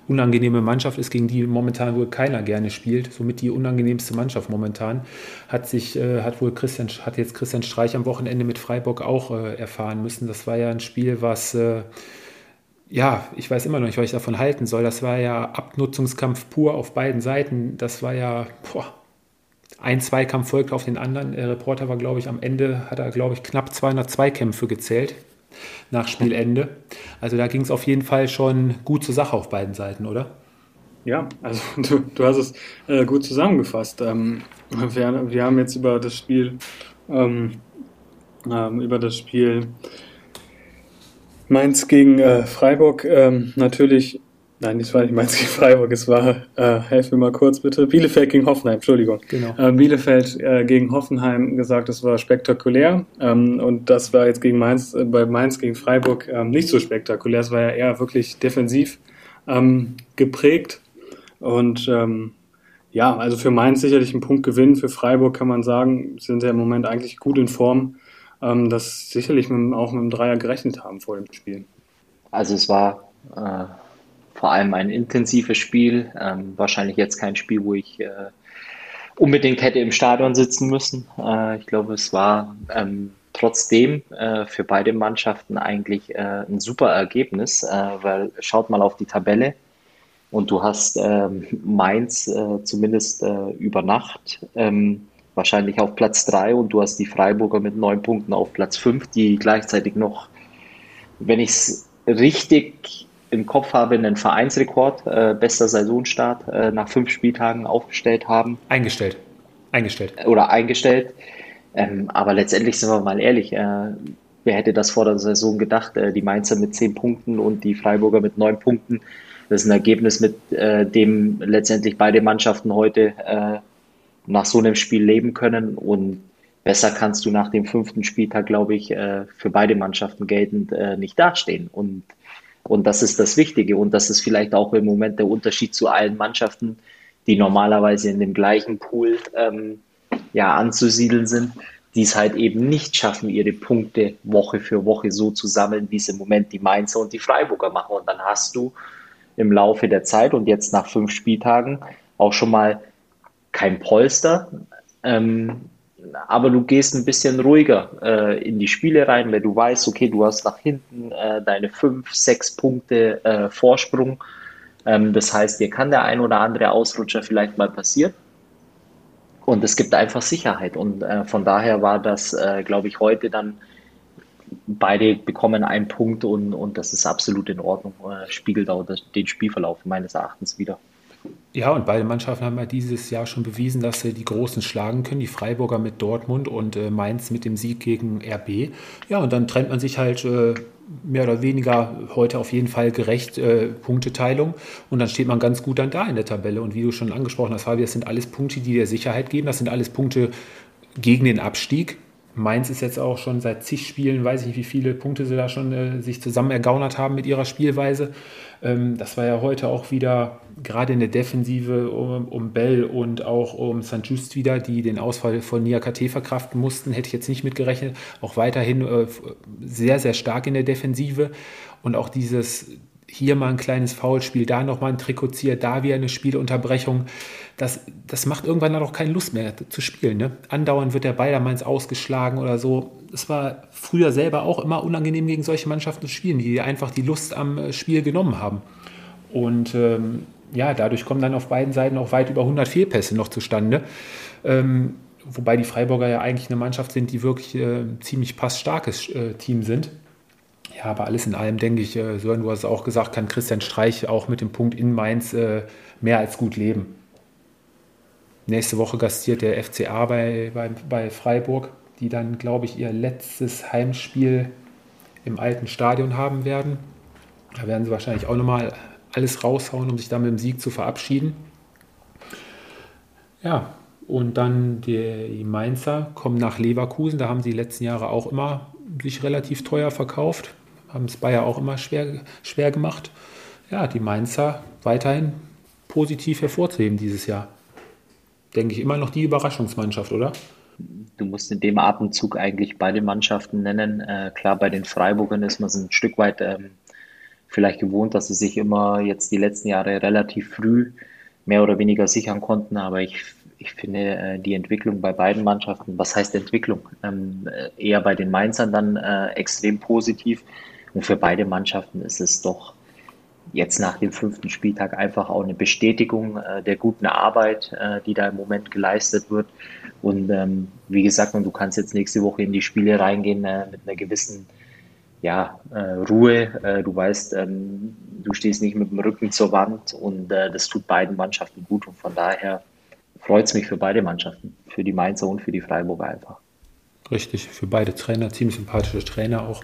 unangenehme Mannschaft ist, gegen die momentan wohl keiner gerne spielt. Somit die unangenehmste Mannschaft momentan. Hat sich, äh, hat wohl Christian, hat jetzt Christian Streich am Wochenende mit Freiburg auch äh, erfahren müssen. Das war ja ein Spiel, was äh, ja, ich weiß immer noch nicht, was ich davon halten soll. Das war ja Abnutzungskampf pur auf beiden Seiten. Das war ja, boah, ein Zweikampf folgt auf den anderen. Der Reporter war, glaube ich, am Ende, hat er, glaube ich, knapp 200 Zweikämpfe gezählt nach Spielende. Also da ging es auf jeden Fall schon gut zur Sache auf beiden Seiten, oder? Ja, also du, du hast es äh, gut zusammengefasst. Ähm, wir, wir, haben jetzt über das Spiel, ähm, ähm, über das Spiel Mainz gegen äh, Freiburg ähm, natürlich, nein, das war nicht Mainz gegen Freiburg, es war, äh, helf mir mal kurz bitte, Bielefeld gegen Hoffenheim, Entschuldigung. Genau. Äh, Bielefeld äh, gegen Hoffenheim gesagt, es war spektakulär. Ähm, und das war jetzt gegen Mainz, äh, bei Mainz gegen Freiburg ähm, nicht so spektakulär, es war ja eher wirklich defensiv ähm, geprägt. Und ähm, ja, also für Mainz sicherlich ein Punktgewinn, für Freiburg kann man sagen, sind ja im Moment eigentlich gut in Form. Ähm, das sicherlich mit, auch mit einem Dreier gerechnet haben vor dem Spiel. Also es war äh, vor allem ein intensives Spiel, ähm, wahrscheinlich jetzt kein Spiel, wo ich äh, unbedingt hätte im Stadion sitzen müssen. Äh, ich glaube, es war ähm, trotzdem äh, für beide Mannschaften eigentlich äh, ein super Ergebnis, äh, weil schaut mal auf die Tabelle. Und du hast ähm, Mainz zumindest über Nacht ähm, wahrscheinlich auf Platz 3 und du hast die Freiburger mit neun Punkten auf Platz 5, die gleichzeitig noch, wenn ich es richtig im Kopf habe, einen Vereinsrekord, äh, bester Saisonstart äh, nach fünf Spieltagen aufgestellt haben. Eingestellt. Eingestellt. Oder eingestellt. Ähm, aber letztendlich sind wir mal ehrlich, äh, wer hätte das vor der Saison gedacht? Äh, die Mainzer mit zehn Punkten und die Freiburger mit neun Punkten. Das ist ein Ergebnis, mit äh, dem letztendlich beide Mannschaften heute äh, nach so einem Spiel leben können. Und besser kannst du nach dem fünften Spieltag, glaube ich, äh, für beide Mannschaften geltend äh, nicht dastehen. Und, und das ist das Wichtige. Und das ist vielleicht auch im Moment der Unterschied zu allen Mannschaften, die normalerweise in dem gleichen Pool ähm, ja, anzusiedeln sind, die es halt eben nicht schaffen, ihre Punkte Woche für Woche so zu sammeln, wie es im Moment die Mainzer und die Freiburger machen. Und dann hast du im Laufe der Zeit und jetzt nach fünf Spieltagen auch schon mal kein Polster, ähm, aber du gehst ein bisschen ruhiger äh, in die Spiele rein, weil du weißt, okay, du hast nach hinten äh, deine fünf, sechs Punkte äh, Vorsprung. Ähm, das heißt, dir kann der ein oder andere Ausrutscher vielleicht mal passieren. Und es gibt einfach Sicherheit. Und äh, von daher war das, äh, glaube ich, heute dann, beide bekommen einen Punkt und, und das ist absolut in Ordnung. Äh, spiegelt auch das, den Spielverlauf meines Erachtens wieder. Ja, und beide Mannschaften haben ja dieses Jahr schon bewiesen, dass sie die Großen schlagen können. Die Freiburger mit Dortmund und äh, Mainz mit dem Sieg gegen RB. Ja, und dann trennt man sich halt äh, mehr oder weniger heute auf jeden Fall gerecht äh, Punkteteilung. Und dann steht man ganz gut dann da in der Tabelle. Und wie du schon angesprochen hast, Fabi, das sind alles Punkte, die dir Sicherheit geben. Das sind alles Punkte gegen den Abstieg. Mainz ist jetzt auch schon seit zig Spielen, weiß ich nicht, wie viele Punkte sie da schon äh, sich zusammen ergaunert haben mit ihrer Spielweise. Ähm, das war ja heute auch wieder, gerade in der Defensive um, um Bell und auch um St. Just wieder, die den Ausfall von Niakate verkraften mussten, hätte ich jetzt nicht mitgerechnet. Auch weiterhin äh, sehr, sehr stark in der Defensive. Und auch dieses, hier mal ein kleines Foulspiel, da nochmal ein Trikotier, da wieder eine Spielunterbrechung. Das, das macht irgendwann dann auch keine Lust mehr zu spielen. Ne? Andauernd wird der Ball Mainz ausgeschlagen oder so. Es war früher selber auch immer unangenehm, gegen solche Mannschaften zu spielen, die einfach die Lust am äh, Spiel genommen haben. Und ähm, ja, dadurch kommen dann auf beiden Seiten auch weit über 100 Fehlpässe noch zustande. Ähm, wobei die Freiburger ja eigentlich eine Mannschaft sind, die wirklich äh, ziemlich passstarkes äh, Team sind. Ja, aber alles in allem denke ich, äh, Sören, du hast es auch gesagt, kann Christian Streich auch mit dem Punkt in Mainz äh, mehr als gut leben. Nächste Woche gastiert der FCA bei, bei, bei Freiburg, die dann, glaube ich, ihr letztes Heimspiel im alten Stadion haben werden. Da werden sie wahrscheinlich auch nochmal alles raushauen, um sich dann mit dem Sieg zu verabschieden. Ja, und dann die Mainzer kommen nach Leverkusen. Da haben sie die letzten Jahre auch immer sich relativ teuer verkauft haben es Bayer auch immer schwer, schwer gemacht. Ja, die Mainzer weiterhin positiv hervorzuheben dieses Jahr. Denke ich immer noch die Überraschungsmannschaft, oder? Du musst in dem Atemzug eigentlich beide Mannschaften nennen. Äh, klar, bei den Freiburgern ist man so ein Stück weit ähm, vielleicht gewohnt, dass sie sich immer jetzt die letzten Jahre relativ früh mehr oder weniger sichern konnten. Aber ich, ich finde äh, die Entwicklung bei beiden Mannschaften, was heißt Entwicklung? Ähm, äh, eher bei den Mainzern dann äh, extrem positiv. Und für beide Mannschaften ist es doch jetzt nach dem fünften Spieltag einfach auch eine Bestätigung äh, der guten Arbeit, äh, die da im Moment geleistet wird. Und ähm, wie gesagt, und du kannst jetzt nächste Woche in die Spiele reingehen äh, mit einer gewissen ja, äh, Ruhe. Äh, du weißt, ähm, du stehst nicht mit dem Rücken zur Wand und äh, das tut beiden Mannschaften gut. Und von daher freut es mich für beide Mannschaften, für die Mainzer und für die Freiburger einfach. Richtig, für beide Trainer, ziemlich sympathische Trainer auch.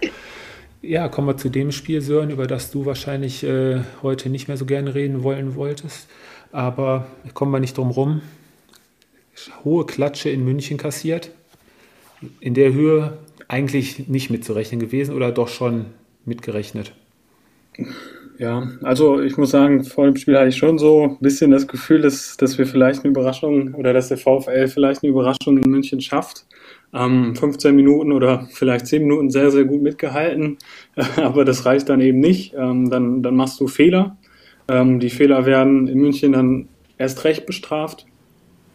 Ja, kommen wir zu dem Spiel, Sören, über das du wahrscheinlich äh, heute nicht mehr so gerne reden wollen wolltest. Aber kommen wir nicht drum rum. Hohe Klatsche in München kassiert. In der Höhe eigentlich nicht mitzurechnen gewesen oder doch schon mitgerechnet? Ja, also ich muss sagen, vor dem Spiel hatte ich schon so ein bisschen das Gefühl, dass, dass wir vielleicht eine Überraschung oder dass der VfL vielleicht eine Überraschung in München schafft ähm, 15 Minuten oder vielleicht 10 Minuten sehr, sehr gut mitgehalten, aber das reicht dann eben nicht. Ähm, dann, dann machst du Fehler. Ähm, die Fehler werden in München dann erst recht bestraft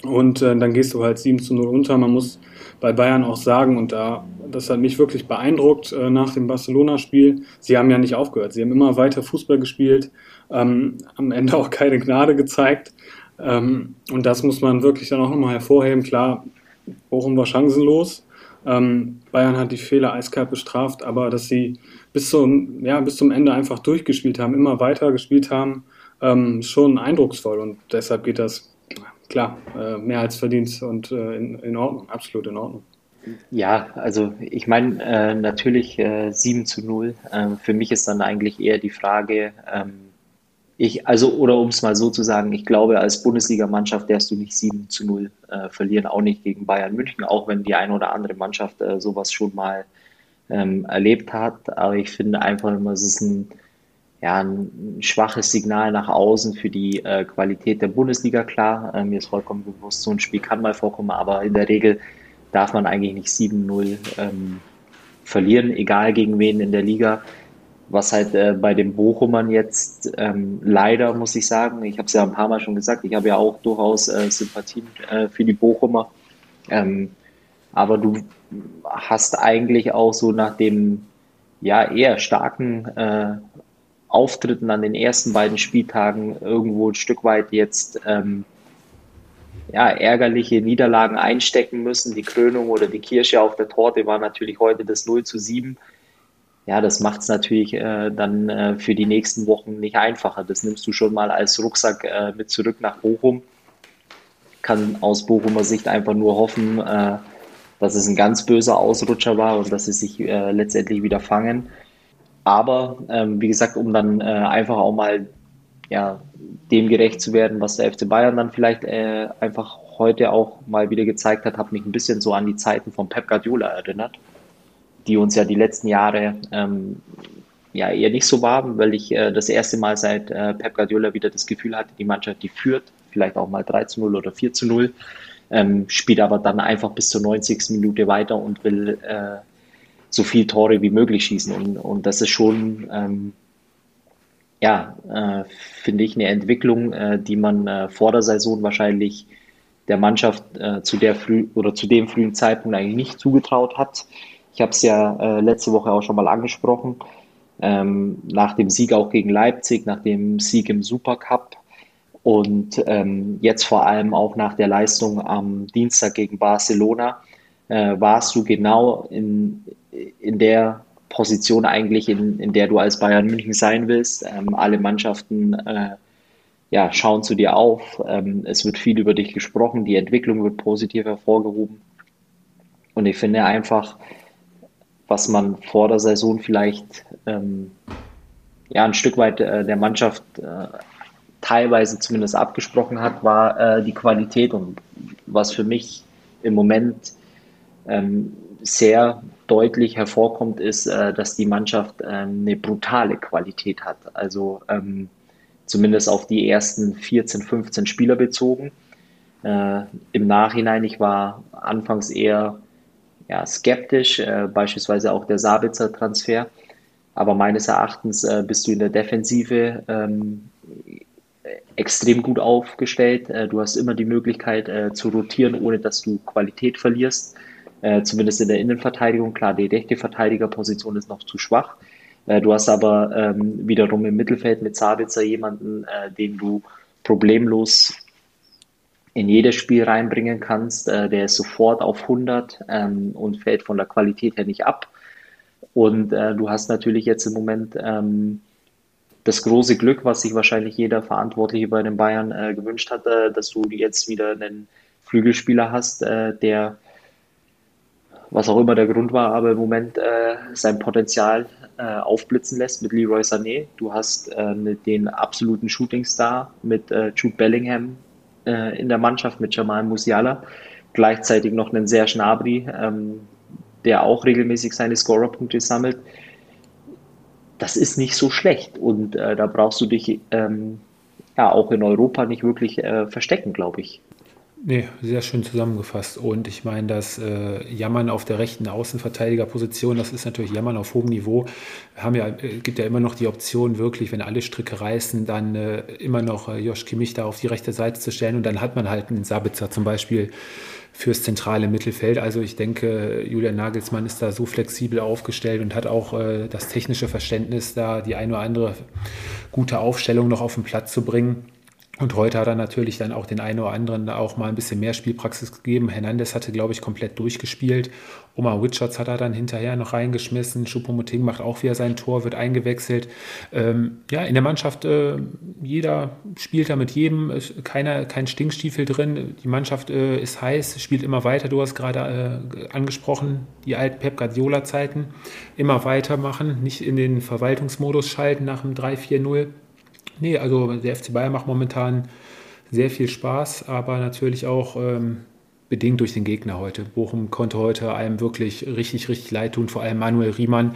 und äh, dann gehst du halt 7 zu 0 unter. Man muss bei Bayern auch sagen, und da, das hat mich wirklich beeindruckt äh, nach dem Barcelona-Spiel, sie haben ja nicht aufgehört. Sie haben immer weiter Fußball gespielt, ähm, am Ende auch keine Gnade gezeigt. Ähm, und das muss man wirklich dann auch nochmal hervorheben. Klar, Bochum war chancenlos. Ähm, Bayern hat die Fehler eiskalt bestraft, aber dass sie bis zum, ja, bis zum Ende einfach durchgespielt haben, immer weiter gespielt haben, ähm, schon eindrucksvoll und deshalb geht das klar äh, mehr als verdient und äh, in, in Ordnung, absolut in Ordnung. Ja, also ich meine äh, natürlich äh, 7 zu 0. Ähm, für mich ist dann eigentlich eher die Frage, ähm, ich, also, oder um es mal so zu sagen, ich glaube, als Bundesligamannschaft darfst du nicht 7 zu 0 äh, verlieren, auch nicht gegen Bayern München, auch wenn die eine oder andere Mannschaft äh, sowas schon mal ähm, erlebt hat. Aber ich finde einfach immer, es ist ein, ja, ein schwaches Signal nach außen für die äh, Qualität der Bundesliga. Klar, äh, mir ist vollkommen bewusst, so ein Spiel kann mal vorkommen, aber in der Regel darf man eigentlich nicht 7-0 ähm, verlieren, egal gegen wen in der Liga was halt äh, bei den Bochumern jetzt ähm, leider, muss ich sagen, ich habe es ja ein paar Mal schon gesagt, ich habe ja auch durchaus äh, Sympathien äh, für die Bochumer. Ähm, aber du hast eigentlich auch so nach dem ja eher starken äh, Auftritten an den ersten beiden Spieltagen irgendwo ein Stück weit jetzt ähm, ja, ärgerliche Niederlagen einstecken müssen. Die Krönung oder die Kirsche auf der Torte war natürlich heute das 0 zu 7 ja, das macht es natürlich äh, dann äh, für die nächsten Wochen nicht einfacher. Das nimmst du schon mal als Rucksack äh, mit zurück nach Bochum. Kann aus Bochumer Sicht einfach nur hoffen, äh, dass es ein ganz böser Ausrutscher war und dass sie sich äh, letztendlich wieder fangen. Aber ähm, wie gesagt, um dann äh, einfach auch mal ja, dem gerecht zu werden, was der FC Bayern dann vielleicht einfach heute auch mal wieder gezeigt hat, hat mich ein bisschen so an die Zeiten von Pep Guardiola erinnert die uns ja die letzten Jahre ähm, ja eher nicht so waren, weil ich äh, das erste Mal seit äh, Pep Guardiola wieder das Gefühl hatte, die Mannschaft, die führt, vielleicht auch mal 3 zu 0 oder 4 zu 0, ähm, spielt aber dann einfach bis zur 90. Minute weiter und will äh, so viel Tore wie möglich schießen. Und, und das ist schon, ähm, ja, äh, finde ich, eine Entwicklung, äh, die man äh, vor der Saison wahrscheinlich der Mannschaft zu der früh oder zu dem frühen Zeitpunkt eigentlich nicht zugetraut hat. Ich habe es ja äh, letzte Woche auch schon mal angesprochen. Ähm, nach dem Sieg auch gegen Leipzig, nach dem Sieg im Supercup und ähm, jetzt vor allem auch nach der Leistung am Dienstag gegen Barcelona äh, warst du genau in, in der Position eigentlich, in, in der du als Bayern München sein willst. Ähm, alle Mannschaften äh, ja, schauen zu dir auf. Ähm, es wird viel über dich gesprochen, die Entwicklung wird positiv hervorgehoben. Und ich finde einfach, was man vor der Saison vielleicht ähm, ja ein Stück weit äh, der Mannschaft äh, teilweise zumindest abgesprochen hat, war äh, die Qualität und was für mich im Moment ähm, sehr deutlich hervorkommt, ist, äh, dass die Mannschaft ähm, eine brutale Qualität hat. Also ähm, zumindest auf die ersten 14, 15 Spieler bezogen. Äh, Im Nachhinein, ich war anfangs eher ja, skeptisch, äh, beispielsweise auch der Sabitzer Transfer. Aber meines Erachtens äh, bist du in der Defensive ähm, extrem gut aufgestellt. Äh, du hast immer die Möglichkeit äh, zu rotieren, ohne dass du Qualität verlierst. Äh, zumindest in der Innenverteidigung. Klar, die rechte Verteidigerposition ist noch zu schwach. Äh, du hast aber ähm, wiederum im Mittelfeld mit Sabitzer jemanden, den du problemlos in jedes Spiel reinbringen kannst. Äh, der ist sofort auf 100 ähm, und fällt von der Qualität her nicht ab. Und äh, du hast natürlich jetzt im Moment ähm, das große Glück, was sich wahrscheinlich jeder Verantwortliche bei den Bayern äh, gewünscht hat, äh, dass du jetzt wieder einen Flügelspieler hast, äh, der, was auch immer der Grund war, aber im Moment äh, sein Potenzial aufblitzen lässt mit Leroy Sané. Du hast den absoluten Shootingstar mit Jude Bellingham in der Mannschaft, mit Jamal Musiala. Gleichzeitig noch einen Serge Gnabry, ähm, der auch regelmäßig seine Scorerpunkte sammelt das ist nicht so schlecht. Und äh, da brauchst du dich ähm, ja auch in Europa nicht wirklich äh, verstecken, glaube ich. Nee, sehr schön zusammengefasst. Und ich meine, das äh, Jammern auf der rechten Außenverteidigerposition, das ist natürlich Jammern auf hohem Niveau. Wir haben ja, äh, gibt ja immer noch die Option, wirklich, wenn alle Stricke reißen, dann äh, immer noch äh, Josh Kimmich da auf die rechte Seite zu stellen. Und dann hat man halt einen Sabitzer zum Beispiel fürs zentrale Mittelfeld. Also ich denke, Julian Nagelsmann ist da so flexibel aufgestellt und hat auch äh, das technische Verständnis, da die eine oder andere gute Aufstellung noch auf den Platz zu bringen. Und heute hat er natürlich dann auch den einen oder anderen auch mal ein bisschen mehr Spielpraxis gegeben. Hernandez hatte, glaube ich, komplett durchgespielt. Omar Richards hat er dann hinterher noch reingeschmissen. Choupo-Moting macht auch wieder sein Tor, wird eingewechselt. Ähm, ja, in der Mannschaft, äh, jeder spielt da mit jedem, keiner, kein Stinkstiefel drin. Die Mannschaft äh, ist heiß, spielt immer weiter. Du hast gerade äh, angesprochen, die alten Pep Guardiola-Zeiten. Immer weitermachen, nicht in den Verwaltungsmodus schalten nach dem 3-4-0 Nee, also der FC Bayern macht momentan sehr viel Spaß, aber natürlich auch ähm, bedingt durch den Gegner heute. Bochum konnte heute einem wirklich richtig, richtig leid tun, vor allem Manuel Riemann,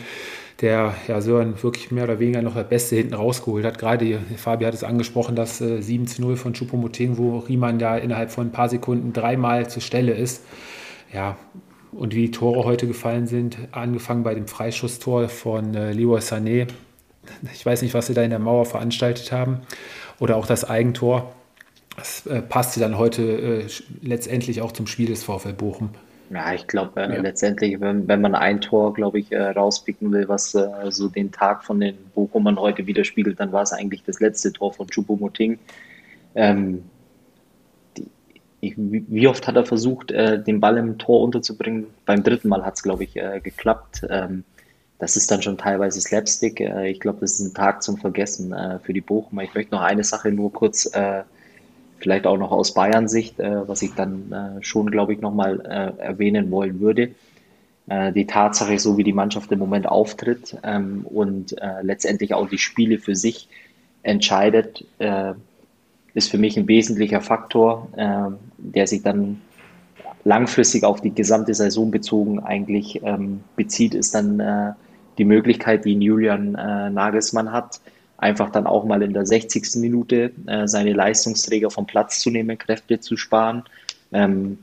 der ja Sören wirklich mehr oder weniger noch das Beste hinten rausgeholt hat. Gerade Fabi hat es angesprochen, dass äh, 7 zu 0 von Choupo-Moting, wo Riemann da innerhalb von ein paar Sekunden dreimal zur Stelle ist. Ja, und wie die Tore heute gefallen sind, angefangen bei dem Freischusstor von äh, Leroy Sané, ich weiß nicht, was sie da in der Mauer veranstaltet haben. Oder auch das Eigentor. Das äh, passte dann heute äh, letztendlich auch zum Spiel des VfL Bochum. Ja, ich glaube äh, ja. letztendlich, wenn, wenn man ein Tor, glaube ich, äh, rauspicken will, was äh, so den Tag von den Bochumern heute widerspiegelt, dann war es eigentlich das letzte Tor von Choupo-Moting. Ähm, wie oft hat er versucht, äh, den Ball im Tor unterzubringen? Beim dritten Mal hat es, glaube ich, geklappt. Ähm, das ist dann schon teilweise Slapstick. Äh, ich glaube, das ist ein Tag zum Vergessen äh, für die Bochumer. Ich möchte noch eine Sache nur kurz, äh, vielleicht auch noch aus Bayern-Sicht, was ich dann schon, glaube ich, nochmal erwähnen wollen würde. Die Tatsache, so wie die Mannschaft im Moment auftritt ähm, und letztendlich auch die Spiele für sich entscheidet, ist für mich ein wesentlicher Faktor, der sich dann langfristig auf die gesamte Saison bezogen eigentlich ähm, bezieht, ist dann die Möglichkeit, die Julian äh, Nagelsmann hat, einfach dann auch mal in der 60. Minute äh, seine Leistungsträger vom Platz zu nehmen, Kräfte zu sparen ähm,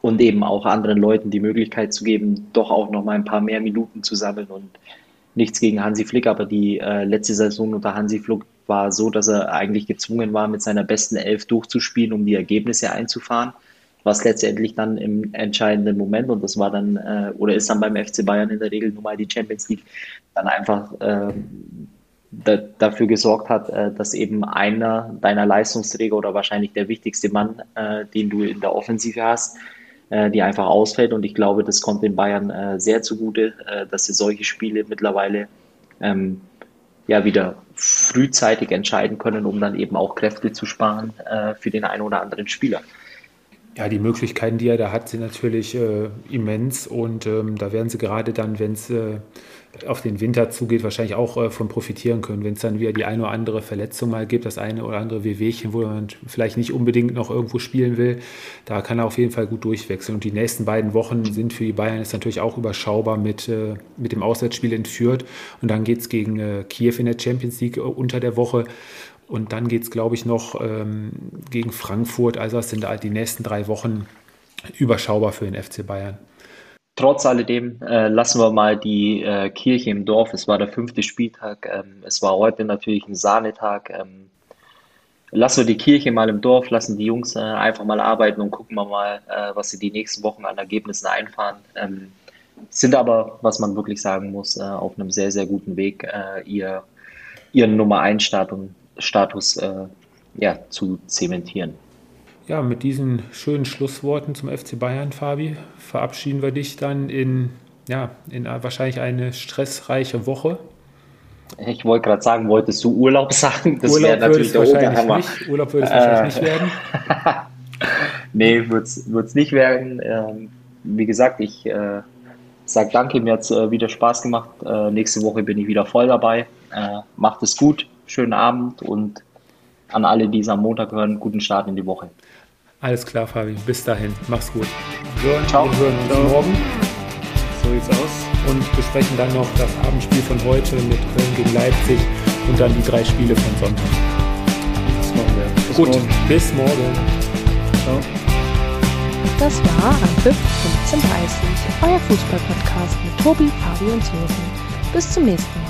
und eben auch anderen Leuten die Möglichkeit zu geben, doch auch noch mal ein paar mehr Minuten zu sammeln und nichts gegen Hansi Flick, aber die äh, letzte Saison unter Hansi Flick war so, dass er eigentlich gezwungen war, mit seiner besten Elf durchzuspielen, um die Ergebnisse einzufahren was letztendlich dann im entscheidenden Moment, und das war dann, äh, oder ist dann beim FC Bayern in der Regel nun mal die Champions League, dann einfach äh, da, dafür gesorgt hat, äh, dass eben einer deiner Leistungsträger oder wahrscheinlich der wichtigste Mann, äh, den du in der Offensive hast, äh, die einfach ausfällt. Und ich glaube, das kommt den Bayern äh, sehr zugute, dass sie solche Spiele mittlerweile ähm, ja wieder frühzeitig entscheiden können, um dann eben auch Kräfte zu sparen für den einen oder anderen Spieler. Ja, die Möglichkeiten, die er da hat, sind natürlich äh, immens und ähm, da werden sie gerade dann, wenn es äh, auf den Winter zugeht, wahrscheinlich auch äh, von profitieren können. Wenn es dann wieder die eine oder andere Verletzung mal gibt, das eine oder andere Wehwehchen, wo man vielleicht nicht unbedingt noch irgendwo spielen will, da kann er auf jeden Fall gut durchwechseln. Und die nächsten beiden Wochen sind für die Bayern jetzt natürlich auch überschaubar mit, äh, mit dem Auswärtsspiel entführt. Und dann geht es gegen äh, Kiew in der Champions League äh, unter der Woche. Und dann geht es, glaube ich, noch ähm, gegen Frankfurt. Also das sind die nächsten drei Wochen überschaubar für den FC Bayern. trotz alledem äh, lassen wir mal die äh, Kirche im Dorf. Es war der fünfte Spieltag. Ähm, es war heute natürlich ein Sahnetag. Ähm, lassen wir die Kirche mal im Dorf, lassen die Jungs äh, einfach mal arbeiten und gucken wir mal, äh, was sie die nächsten Wochen an Ergebnissen einfahren. Ähm, sind aber, was man wirklich sagen muss, äh, auf einem sehr, sehr guten Weg, äh, ihr, ihren Nummer 1 Status, Status ja, zu zementieren. Ja, mit diesen schönen Schlussworten zum FC Bayern, Fabi, verabschieden wir dich dann in, ja, in wahrscheinlich eine stressreiche Woche. Ich wollte gerade sagen, wolltest du Urlaub sagen? Das wäre natürlich der wahrscheinlich nicht. Urlaub würde es äh, wahrscheinlich nicht werden. nee, wird es nicht werden. Ähm, wie gesagt, ich äh, sage danke, mir hat es äh, wieder Spaß gemacht. Äh, nächste Woche bin ich wieder voll dabei. Äh, macht es gut, schönen Abend und an alle, die es am Montag hören, guten Start in die Woche. Alles klar, Fabi. Bis dahin. Mach's gut. Wir, Ciao. wir hören uns Ciao. morgen. So sieht's aus. Und besprechen dann noch das Abendspiel von heute mit Köln gegen Leipzig und dann die drei Spiele von Sonntag. Das machen wir. Bis gut, morgen. bis morgen. Ciao. Das war Anpfiff 15.30 euer Fußballpodcast mit Tobi, Fabi und Sören. Bis zum nächsten Mal.